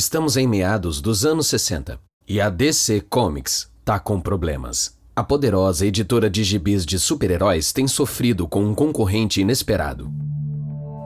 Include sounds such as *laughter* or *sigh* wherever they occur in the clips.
Estamos em meados dos anos 60 e a DC Comics tá com problemas. A poderosa editora de gibis de super-heróis tem sofrido com um concorrente inesperado.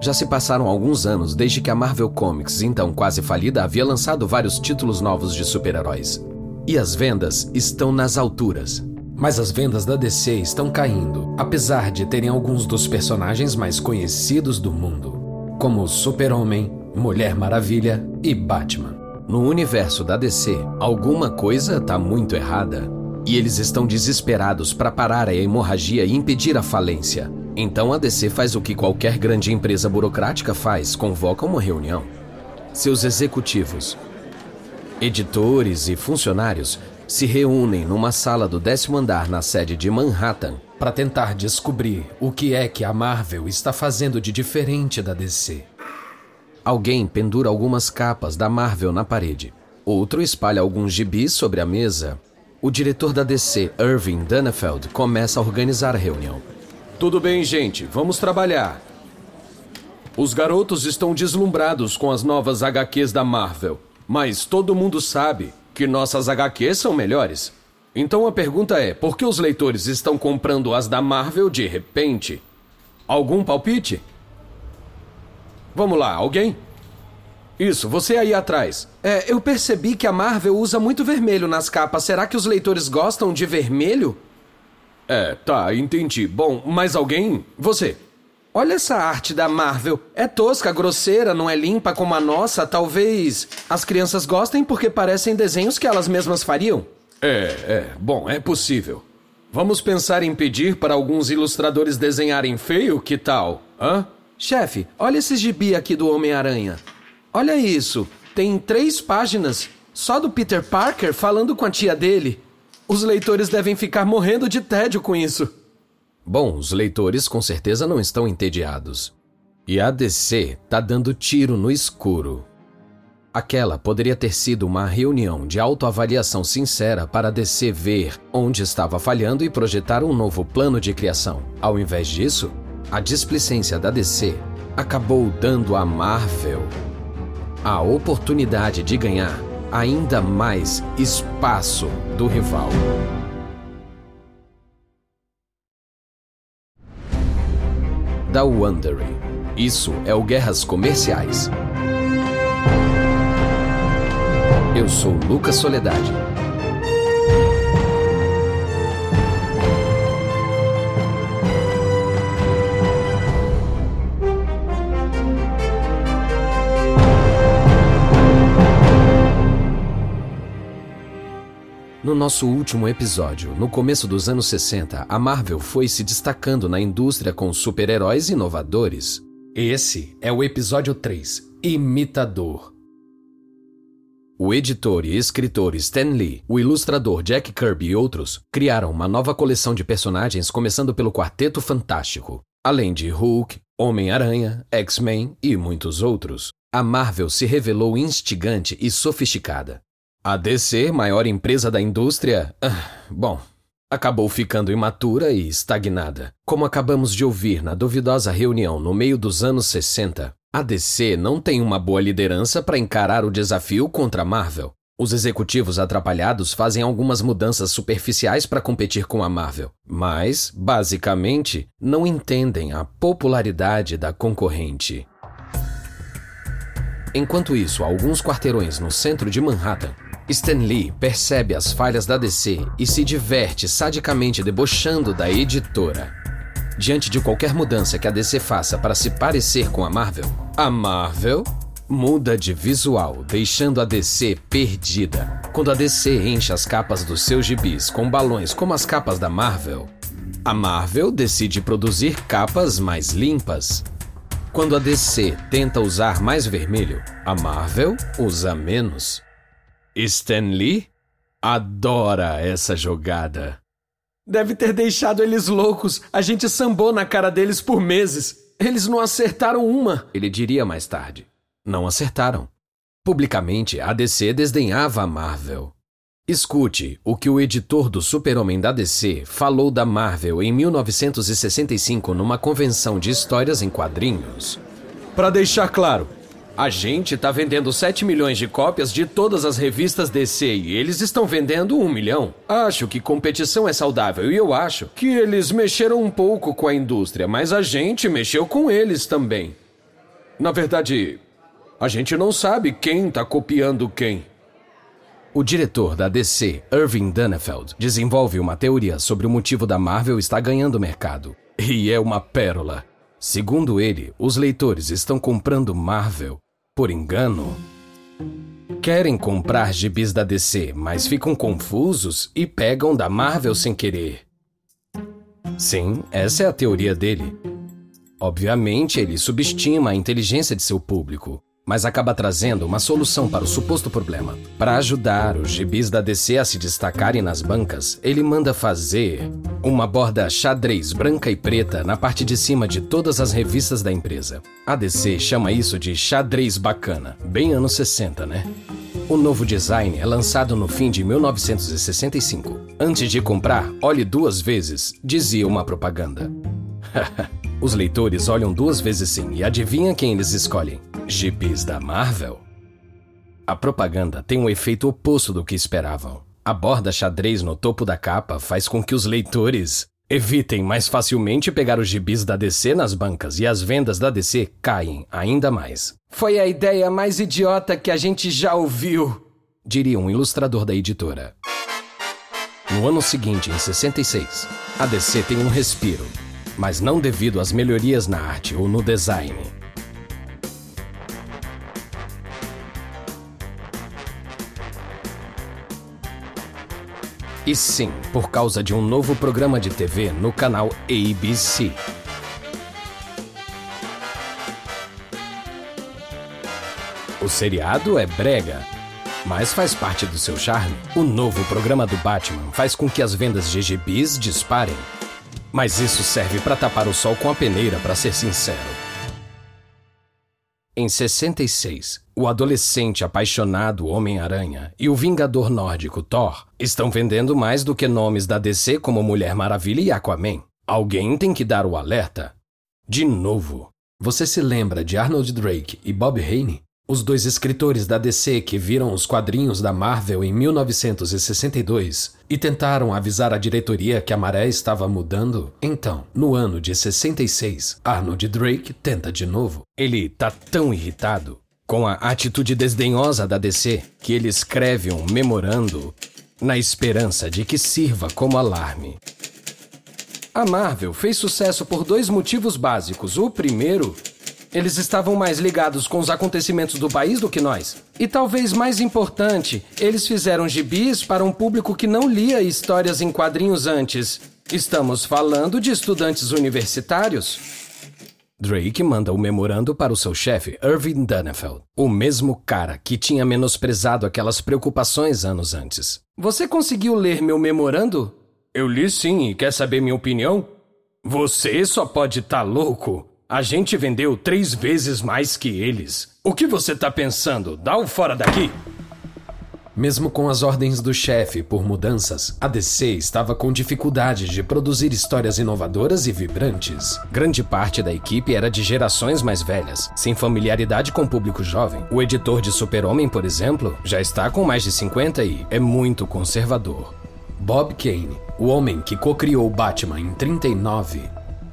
Já se passaram alguns anos desde que a Marvel Comics, então quase falida, havia lançado vários títulos novos de super-heróis. E as vendas estão nas alturas. Mas as vendas da DC estão caindo, apesar de terem alguns dos personagens mais conhecidos do mundo, como Super-Homem, Mulher Maravilha e Batman. No universo da DC, alguma coisa está muito errada. E eles estão desesperados para parar a hemorragia e impedir a falência. Então a DC faz o que qualquer grande empresa burocrática faz: convoca uma reunião. Seus executivos, editores e funcionários se reúnem numa sala do décimo andar na sede de Manhattan para tentar descobrir o que é que a Marvel está fazendo de diferente da DC. Alguém pendura algumas capas da Marvel na parede. Outro espalha alguns gibis sobre a mesa. O diretor da DC, Irving Dannefeld, começa a organizar a reunião. Tudo bem, gente, vamos trabalhar. Os garotos estão deslumbrados com as novas HQs da Marvel, mas todo mundo sabe que nossas HQs são melhores. Então a pergunta é: por que os leitores estão comprando as da Marvel de repente? Algum palpite? Vamos lá, alguém? Isso, você aí atrás. É, eu percebi que a Marvel usa muito vermelho nas capas. Será que os leitores gostam de vermelho? É, tá, entendi. Bom, mais alguém? Você. Olha essa arte da Marvel. É tosca, grosseira, não é limpa como a nossa. Talvez as crianças gostem porque parecem desenhos que elas mesmas fariam. É, é. Bom, é possível. Vamos pensar em pedir para alguns ilustradores desenharem feio? Que tal? Hã? Chefe, olha esse gibi aqui do Homem-Aranha. Olha isso. Tem três páginas só do Peter Parker falando com a tia dele. Os leitores devem ficar morrendo de tédio com isso. Bom, os leitores com certeza não estão entediados. E a DC tá dando tiro no escuro. Aquela poderia ter sido uma reunião de autoavaliação sincera para a DC ver onde estava falhando e projetar um novo plano de criação. Ao invés disso, a displicência da DC acabou dando à Marvel a oportunidade de ganhar ainda mais espaço do rival. Da Wondering. Isso é o Guerras Comerciais. Eu sou Lucas Soledade. No nosso último episódio, no começo dos anos 60, a Marvel foi se destacando na indústria com super-heróis inovadores. Esse é o episódio 3 Imitador. O editor e escritor Stan Lee, o ilustrador Jack Kirby e outros criaram uma nova coleção de personagens começando pelo Quarteto Fantástico, além de Hulk, Homem-Aranha, X-Men e muitos outros. A Marvel se revelou instigante e sofisticada. A DC, maior empresa da indústria, ah, bom, acabou ficando imatura e estagnada. Como acabamos de ouvir na duvidosa reunião no meio dos anos 60, a DC não tem uma boa liderança para encarar o desafio contra a Marvel. Os executivos atrapalhados fazem algumas mudanças superficiais para competir com a Marvel, mas, basicamente, não entendem a popularidade da concorrente. Enquanto isso, alguns quarteirões no centro de Manhattan, Stan Lee percebe as falhas da DC e se diverte sadicamente debochando da editora. Diante de qualquer mudança que a DC faça para se parecer com a Marvel, a Marvel muda de visual, deixando a DC perdida. Quando a DC enche as capas dos seus gibis com balões como as capas da Marvel, a Marvel decide produzir capas mais limpas. Quando a DC tenta usar mais vermelho, a Marvel usa menos. Stan Lee adora essa jogada. Deve ter deixado eles loucos. A gente sambou na cara deles por meses. Eles não acertaram uma, ele diria mais tarde. Não acertaram. Publicamente, a DC desdenhava a Marvel. Escute o que o editor do Super-Homem da DC falou da Marvel em 1965 numa convenção de histórias em quadrinhos. Para deixar claro, A gente tá vendendo 7 milhões de cópias de todas as revistas DC e eles estão vendendo 1 milhão. Acho que competição é saudável e eu acho que eles mexeram um pouco com a indústria, mas a gente mexeu com eles também. Na verdade, a gente não sabe quem tá copiando quem. O diretor da DC, Irving Dannefeld, desenvolve uma teoria sobre o motivo da Marvel estar ganhando mercado. E é uma pérola. Segundo ele, os leitores estão comprando Marvel por engano. Querem comprar gibis da DC, mas ficam confusos e pegam da Marvel sem querer. Sim, essa é a teoria dele. Obviamente, ele subestima a inteligência de seu público mas acaba trazendo uma solução para o suposto problema. Para ajudar os gibis da DC a se destacarem nas bancas, ele manda fazer uma borda xadrez branca e preta na parte de cima de todas as revistas da empresa. A DC chama isso de xadrez bacana, bem anos 60, né? O novo design é lançado no fim de 1965. Antes de comprar, olhe duas vezes, dizia uma propaganda. *laughs* Os leitores olham duas vezes sim e adivinha quem eles escolhem? Gibis da Marvel? A propaganda tem um efeito oposto do que esperavam. A borda xadrez no topo da capa faz com que os leitores evitem mais facilmente pegar os gibis da DC nas bancas e as vendas da DC caem ainda mais. Foi a ideia mais idiota que a gente já ouviu, diria um ilustrador da editora. No ano seguinte, em 66, a DC tem um respiro mas não devido às melhorias na arte ou no design. E sim, por causa de um novo programa de TV no canal ABC. O seriado é brega, mas faz parte do seu charme. O novo programa do Batman faz com que as vendas de gibis disparem. Mas isso serve para tapar o sol com a peneira, para ser sincero. Em 66, o adolescente apaixonado Homem-Aranha e o vingador nórdico Thor estão vendendo mais do que nomes da DC como Mulher Maravilha e Aquaman. Alguém tem que dar o alerta. De novo. Você se lembra de Arnold Drake e Bob Haney? Os dois escritores da DC que viram os quadrinhos da Marvel em 1962 e tentaram avisar a diretoria que a maré estava mudando, então, no ano de 66, Arnold Drake tenta de novo. Ele tá tão irritado com a atitude desdenhosa da DC que ele escreve um memorando na esperança de que sirva como alarme. A Marvel fez sucesso por dois motivos básicos. O primeiro eles estavam mais ligados com os acontecimentos do país do que nós. E talvez mais importante, eles fizeram gibis para um público que não lia histórias em quadrinhos antes. Estamos falando de estudantes universitários. Drake manda o memorando para o seu chefe, Irving Dannefeld, o mesmo cara que tinha menosprezado aquelas preocupações anos antes. Você conseguiu ler meu memorando? Eu li sim e quer saber minha opinião? Você só pode estar tá louco. A gente vendeu três vezes mais que eles. O que você tá pensando? Dá o fora daqui! Mesmo com as ordens do chefe por mudanças, a DC estava com dificuldade de produzir histórias inovadoras e vibrantes. Grande parte da equipe era de gerações mais velhas, sem familiaridade com o público jovem. O editor de Super-Homem, por exemplo, já está com mais de 50 e é muito conservador. Bob Kane, o homem que co-criou Batman em 39,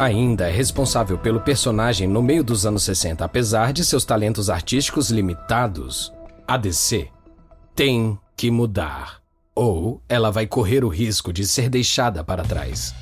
ainda é responsável pelo personagem no meio dos anos 60, apesar de seus talentos artísticos limitados. A DC tem que mudar, ou ela vai correr o risco de ser deixada para trás.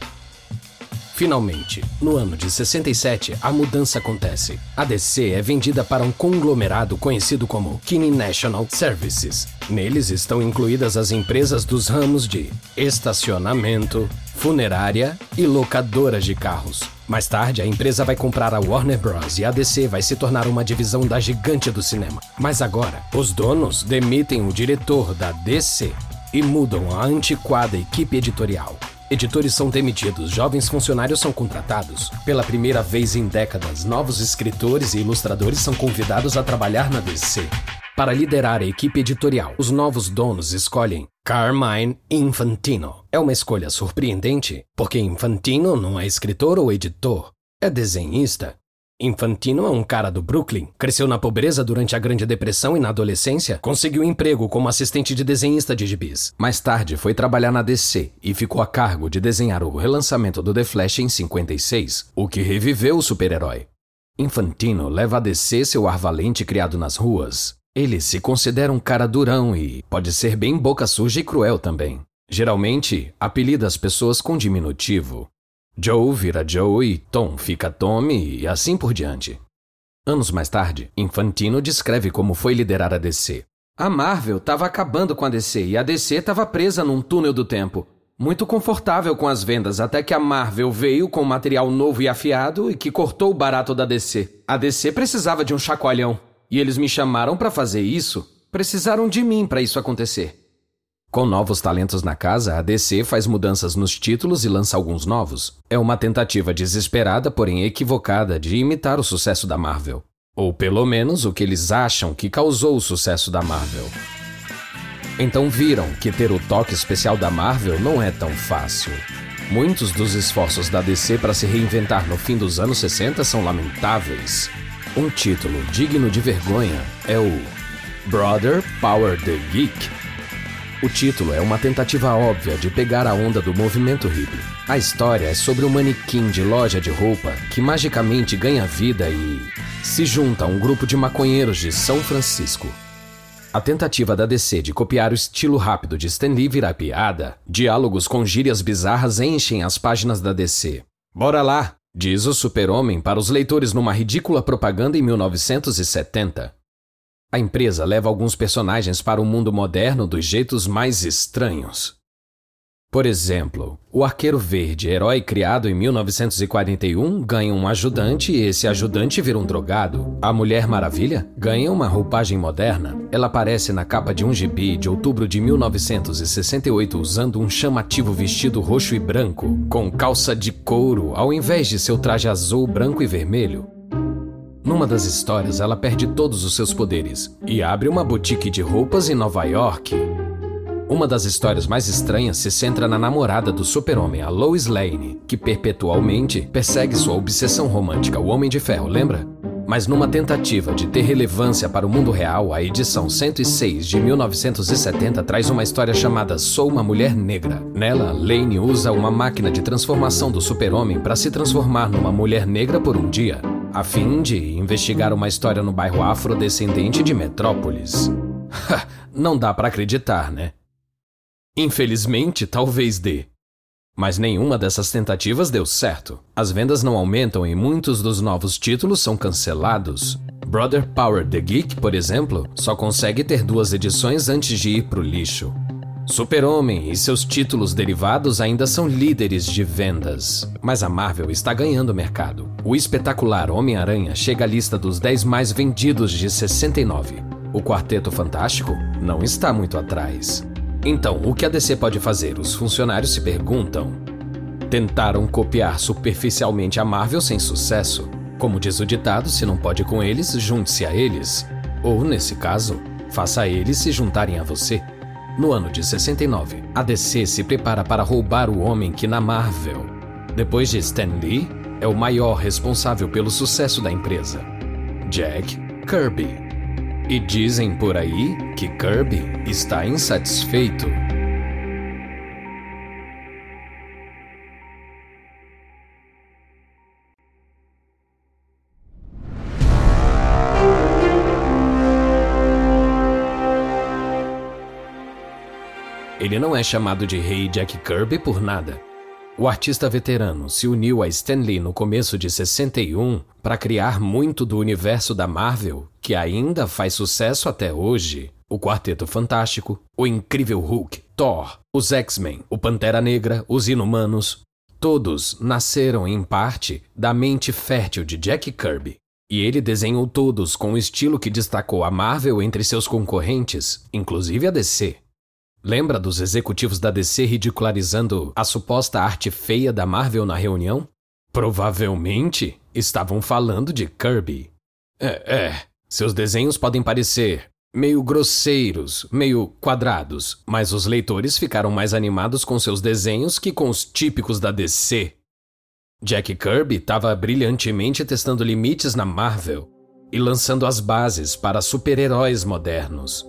Finalmente, no ano de 67, a mudança acontece. A DC é vendida para um conglomerado conhecido como Kinney National Services. Neles estão incluídas as empresas dos ramos de estacionamento, funerária e locadoras de carros. Mais tarde, a empresa vai comprar a Warner Bros. e a DC vai se tornar uma divisão da gigante do cinema. Mas agora, os donos demitem o diretor da DC e mudam a antiquada equipe editorial. Editores são demitidos, jovens funcionários são contratados. Pela primeira vez em décadas, novos escritores e ilustradores são convidados a trabalhar na DC. Para liderar a equipe editorial, os novos donos escolhem Carmine Infantino. É uma escolha surpreendente, porque Infantino não é escritor ou editor, é desenhista. Infantino é um cara do Brooklyn, cresceu na pobreza durante a Grande Depressão e na adolescência conseguiu emprego como assistente de desenhista de gibis. Mais tarde foi trabalhar na DC e ficou a cargo de desenhar o relançamento do The Flash em 56, o que reviveu o super-herói. Infantino leva a DC seu ar valente criado nas ruas. Ele se considera um cara durão e pode ser bem boca suja e cruel também. Geralmente, apelida as pessoas com diminutivo, Joe vira Joe e Tom fica Tommy e assim por diante. Anos mais tarde, Infantino descreve como foi liderar a DC. A Marvel estava acabando com a DC e a DC estava presa num túnel do tempo. Muito confortável com as vendas, até que a Marvel veio com material novo e afiado e que cortou o barato da DC. A DC precisava de um chacoalhão. E eles me chamaram para fazer isso. Precisaram de mim para isso acontecer. Com novos talentos na casa, a DC faz mudanças nos títulos e lança alguns novos. É uma tentativa desesperada, porém equivocada, de imitar o sucesso da Marvel. Ou pelo menos o que eles acham que causou o sucesso da Marvel. Então viram que ter o toque especial da Marvel não é tão fácil. Muitos dos esforços da DC para se reinventar no fim dos anos 60 são lamentáveis. Um título digno de vergonha é o Brother Power the Geek o título é uma tentativa óbvia de pegar a onda do movimento hippie. A história é sobre um manequim de loja de roupa que magicamente ganha vida e se junta a um grupo de maconheiros de São Francisco. A tentativa da DC de copiar o estilo rápido de Stan Lee vira piada. Diálogos com gírias bizarras enchem as páginas da DC. Bora lá, diz o super-homem para os leitores numa ridícula propaganda em 1970. A empresa leva alguns personagens para o mundo moderno dos jeitos mais estranhos. Por exemplo, o Arqueiro Verde, herói criado em 1941, ganha um ajudante e esse ajudante vira um drogado. A Mulher Maravilha ganha uma roupagem moderna. Ela aparece na capa de um gibi de outubro de 1968 usando um chamativo vestido roxo e branco, com calça de couro ao invés de seu traje azul, branco e vermelho. Numa das histórias, ela perde todos os seus poderes e abre uma boutique de roupas em Nova York. Uma das histórias mais estranhas se centra na namorada do super-homem, a Lois Lane, que perpetualmente persegue sua obsessão romântica, o Homem de Ferro, lembra? Mas numa tentativa de ter relevância para o mundo real, a edição 106 de 1970 traz uma história chamada Sou uma Mulher Negra. Nela, Lane usa uma máquina de transformação do super-homem para se transformar numa mulher negra por um dia a fim de investigar uma história no bairro afrodescendente de Metrópolis. *laughs* Não dá para acreditar, né? Infelizmente, talvez dê. Mas nenhuma dessas tentativas deu certo. As vendas não aumentam e muitos dos novos títulos são cancelados. Brother Power The Geek, por exemplo, só consegue ter duas edições antes de ir pro lixo. Super-Homem e seus títulos derivados ainda são líderes de vendas, mas a Marvel está ganhando mercado. O espetacular Homem-Aranha chega à lista dos 10 mais vendidos de 69. O Quarteto Fantástico não está muito atrás. Então, o que a DC pode fazer? Os funcionários se perguntam. Tentaram copiar superficialmente a Marvel sem sucesso. Como diz o ditado, se não pode com eles, junte-se a eles. Ou, nesse caso, faça eles se juntarem a você. No ano de 69, a DC se prepara para roubar o homem que na Marvel, depois de Stan Lee, é o maior responsável pelo sucesso da empresa, Jack Kirby. E dizem por aí que Kirby está insatisfeito. Ele não é chamado de Rei Jack Kirby por nada. O artista veterano se uniu a Stan Lee no começo de 61 para criar muito do universo da Marvel, que ainda faz sucesso até hoje. O Quarteto Fantástico, o Incrível Hulk, Thor, os X-Men, o Pantera Negra, os Inumanos, todos nasceram em parte da mente fértil de Jack Kirby. E ele desenhou todos com o estilo que destacou a Marvel entre seus concorrentes, inclusive a DC. Lembra dos executivos da DC ridicularizando a suposta arte feia da Marvel na reunião? Provavelmente estavam falando de Kirby. É, é, seus desenhos podem parecer meio grosseiros, meio quadrados, mas os leitores ficaram mais animados com seus desenhos que com os típicos da DC. Jack Kirby estava brilhantemente testando limites na Marvel e lançando as bases para super-heróis modernos.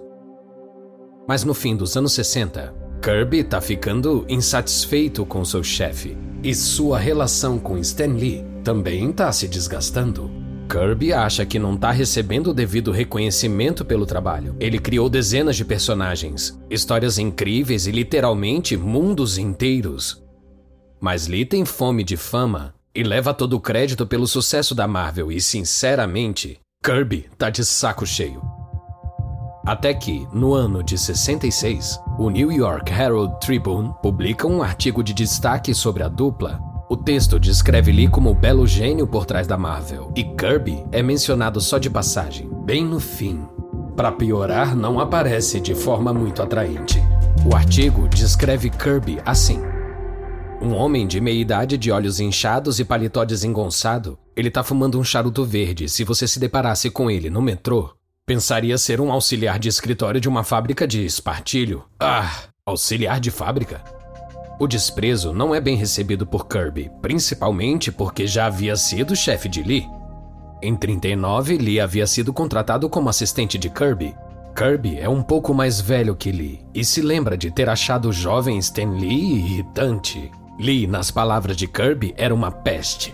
Mas no fim dos anos 60, Kirby está ficando insatisfeito com seu chefe e sua relação com Stan Lee também está se desgastando. Kirby acha que não está recebendo o devido reconhecimento pelo trabalho. Ele criou dezenas de personagens, histórias incríveis e literalmente mundos inteiros. Mas Lee tem fome de fama e leva todo o crédito pelo sucesso da Marvel e, sinceramente, Kirby tá de saco cheio. Até que, no ano de 66, o New York Herald Tribune publica um artigo de destaque sobre a dupla. O texto descreve Lee como o belo gênio por trás da Marvel, e Kirby é mencionado só de passagem, bem no fim. Para piorar, não aparece de forma muito atraente. O artigo descreve Kirby assim: um homem de meia idade de olhos inchados e paletó desengonçado. Ele tá fumando um charuto verde. Se você se deparasse com ele no metrô, pensaria ser um auxiliar de escritório de uma fábrica de espartilho. Ah, auxiliar de fábrica? O desprezo não é bem recebido por Kirby, principalmente porque já havia sido chefe de Lee. Em 39, Lee havia sido contratado como assistente de Kirby. Kirby é um pouco mais velho que Lee e se lembra de ter achado o jovem Stan Lee irritante. Lee, nas palavras de Kirby, era uma peste.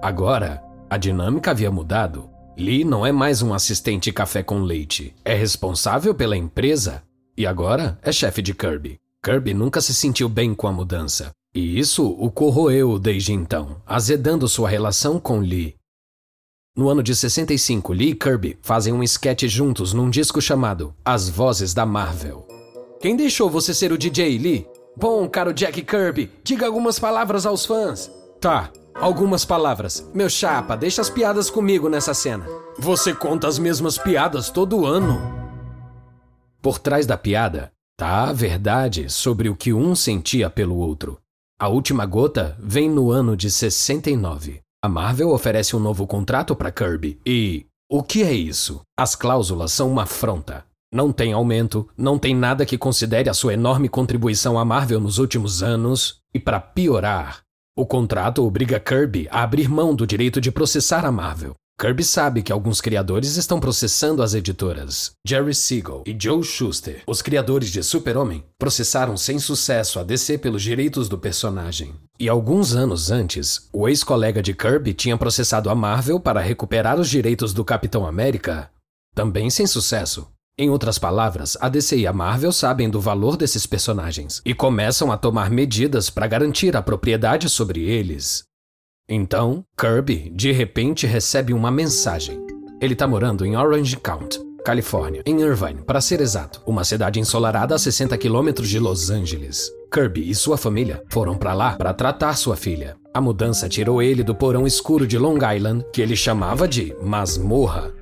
Agora, a dinâmica havia mudado. Lee não é mais um assistente café com leite, é responsável pela empresa e agora é chefe de Kirby. Kirby nunca se sentiu bem com a mudança, e isso o corroeu desde então, azedando sua relação com Lee. No ano de 65, Lee e Kirby fazem um sketch juntos num disco chamado As Vozes da Marvel. Quem deixou você ser o DJ, Lee? Bom, caro Jack Kirby, diga algumas palavras aos fãs. Tá, algumas palavras. Meu chapa, deixa as piadas comigo nessa cena. Você conta as mesmas piadas todo ano. Por trás da piada tá a verdade sobre o que um sentia pelo outro. A última gota vem no ano de 69. A Marvel oferece um novo contrato para Kirby e. O que é isso? As cláusulas são uma afronta. Não tem aumento, não tem nada que considere a sua enorme contribuição à Marvel nos últimos anos, e para piorar, o contrato obriga Kirby a abrir mão do direito de processar a Marvel. Kirby sabe que alguns criadores estão processando as editoras. Jerry Siegel e Joe Shuster, os criadores de Super-Homem, processaram sem sucesso a DC pelos direitos do personagem. E alguns anos antes, o ex-colega de Kirby tinha processado a Marvel para recuperar os direitos do Capitão América, também sem sucesso. Em outras palavras, a DC e a Marvel sabem do valor desses personagens e começam a tomar medidas para garantir a propriedade sobre eles. Então, Kirby de repente recebe uma mensagem. Ele está morando em Orange County, Califórnia, em Irvine, para ser exato, uma cidade ensolarada a 60 quilômetros de Los Angeles. Kirby e sua família foram para lá para tratar sua filha. A mudança tirou ele do porão escuro de Long Island, que ele chamava de masmorra,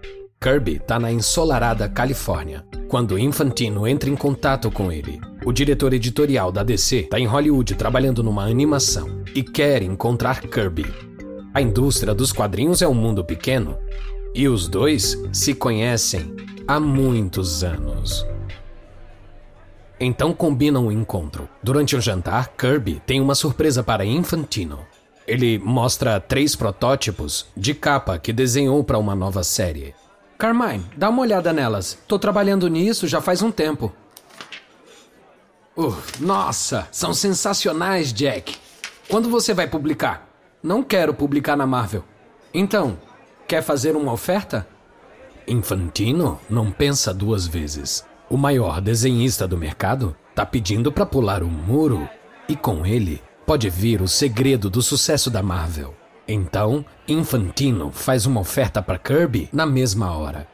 Kirby está na ensolarada Califórnia quando Infantino entra em contato com ele. O diretor editorial da DC está em Hollywood trabalhando numa animação e quer encontrar Kirby. A indústria dos quadrinhos é um mundo pequeno e os dois se conhecem há muitos anos. Então combinam o um encontro. Durante o jantar, Kirby tem uma surpresa para Infantino. Ele mostra três protótipos de capa que desenhou para uma nova série. Carmine, dá uma olhada nelas. Tô trabalhando nisso já faz um tempo. Uh, nossa, são sensacionais, Jack. Quando você vai publicar? Não quero publicar na Marvel. Então, quer fazer uma oferta? Infantino não pensa duas vezes. O maior desenhista do mercado tá pedindo para pular o muro e com ele pode vir o segredo do sucesso da Marvel. Então, Infantino faz uma oferta para Kirby na mesma hora.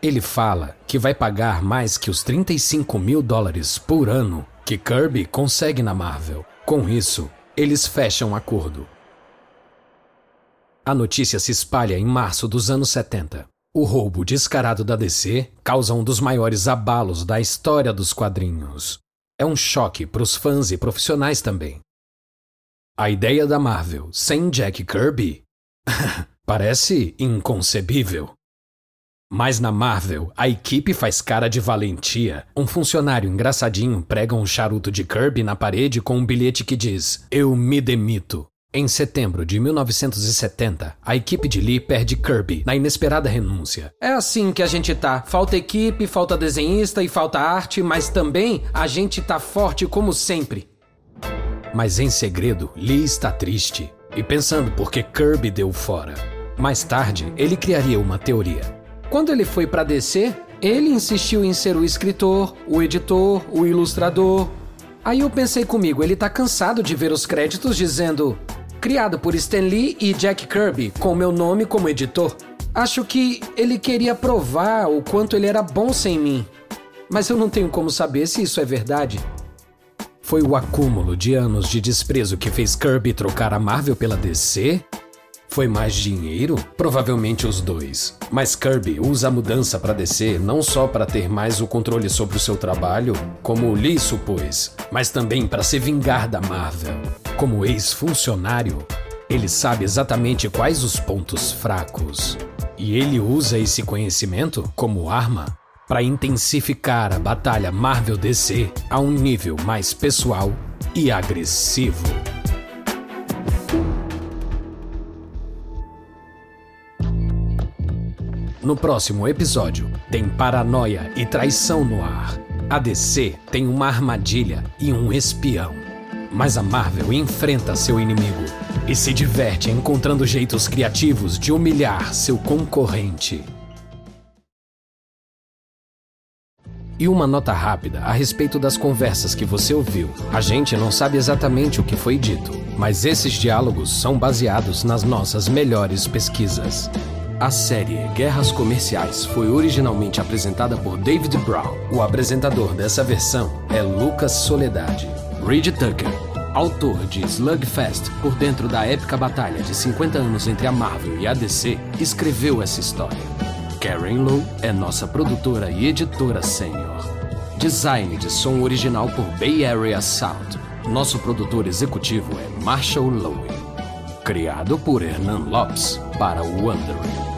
Ele fala que vai pagar mais que os 35 mil dólares por ano que Kirby consegue na Marvel. Com isso, eles fecham acordo. A notícia se espalha em março dos anos 70. O roubo descarado da DC causa um dos maiores abalos da história dos quadrinhos. É um choque para os fãs e profissionais também. A ideia da Marvel sem Jack Kirby *laughs* parece inconcebível. Mas na Marvel, a equipe faz cara de valentia. Um funcionário engraçadinho prega um charuto de Kirby na parede com um bilhete que diz: Eu me demito. Em setembro de 1970, a equipe de Lee perde Kirby na inesperada renúncia. É assim que a gente tá. Falta equipe, falta desenhista e falta arte, mas também a gente tá forte como sempre. Mas em segredo, Lee está triste e pensando por que Kirby deu fora. Mais tarde, ele criaria uma teoria. Quando ele foi para DC, ele insistiu em ser o escritor, o editor, o ilustrador. Aí eu pensei comigo, ele tá cansado de ver os créditos dizendo criado por Stan Lee e Jack Kirby, com meu nome como editor. Acho que ele queria provar o quanto ele era bom sem mim. Mas eu não tenho como saber se isso é verdade. Foi o acúmulo de anos de desprezo que fez Kirby trocar a Marvel pela DC? Foi mais dinheiro? Provavelmente os dois. Mas Kirby usa a mudança para DC não só para ter mais o controle sobre o seu trabalho, como Lee supôs, mas também para se vingar da Marvel. Como ex-funcionário, ele sabe exatamente quais os pontos fracos. E ele usa esse conhecimento como arma para intensificar a batalha Marvel DC a um nível mais pessoal e agressivo. No próximo episódio, tem paranoia e traição no ar. A DC tem uma armadilha e um espião. Mas a Marvel enfrenta seu inimigo e se diverte encontrando jeitos criativos de humilhar seu concorrente. E uma nota rápida a respeito das conversas que você ouviu. A gente não sabe exatamente o que foi dito, mas esses diálogos são baseados nas nossas melhores pesquisas. A série Guerras Comerciais foi originalmente apresentada por David Brown. O apresentador dessa versão é Lucas Soledade. Reed Tucker, autor de Slugfest, por dentro da épica batalha de 50 anos entre a Marvel e a DC, escreveu essa história. Karen Lowe é nossa produtora e editora sênior. Design de som original por Bay Area Sound. Nosso produtor executivo é Marshall Lowe. Criado por Hernan Lopes para o Wondering.